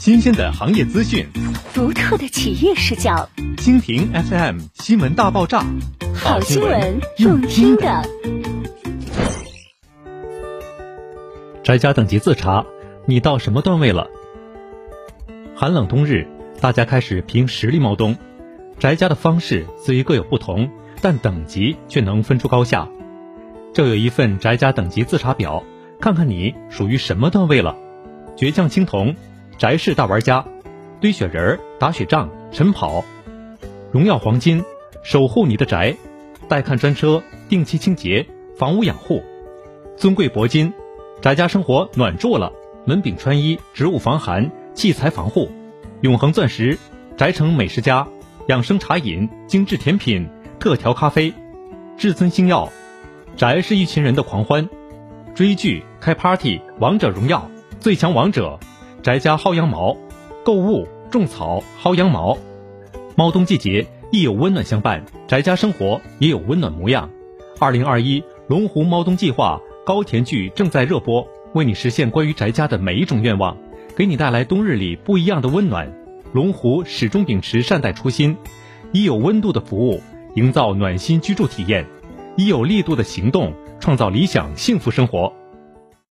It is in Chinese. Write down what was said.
新鲜的行业资讯，独特的企业视角，蜻蜓 FM 新闻大爆炸，好新闻用听的。宅家等级自查，你到什么段位了？寒冷冬日，大家开始凭实力猫冬。宅家的方式虽各有不同，但等级却能分出高下。这有一份宅家等级自查表，看看你属于什么段位了。倔强青铜，宅式大玩家，堆雪人、打雪仗、晨跑，荣耀黄金，守护你的宅，带看专车，定期清洁，房屋养护，尊贵铂金，宅家生活暖住了，门柄穿衣，植物防寒，器材防护，永恒钻石，宅城美食家，养生茶饮，精致甜品，特调咖啡，至尊星耀，宅是一群人的狂欢，追剧、开 party，王者荣耀。最强王者，宅家薅羊毛，购物种草薅羊毛，猫冬季节亦有温暖相伴，宅家生活也有温暖模样。二零二一龙湖猫冬计划高甜剧正在热播，为你实现关于宅家的每一种愿望，给你带来冬日里不一样的温暖。龙湖始终秉持善待初心，以有温度的服务营造暖心居住体验，以有力度的行动创造理想幸福生活。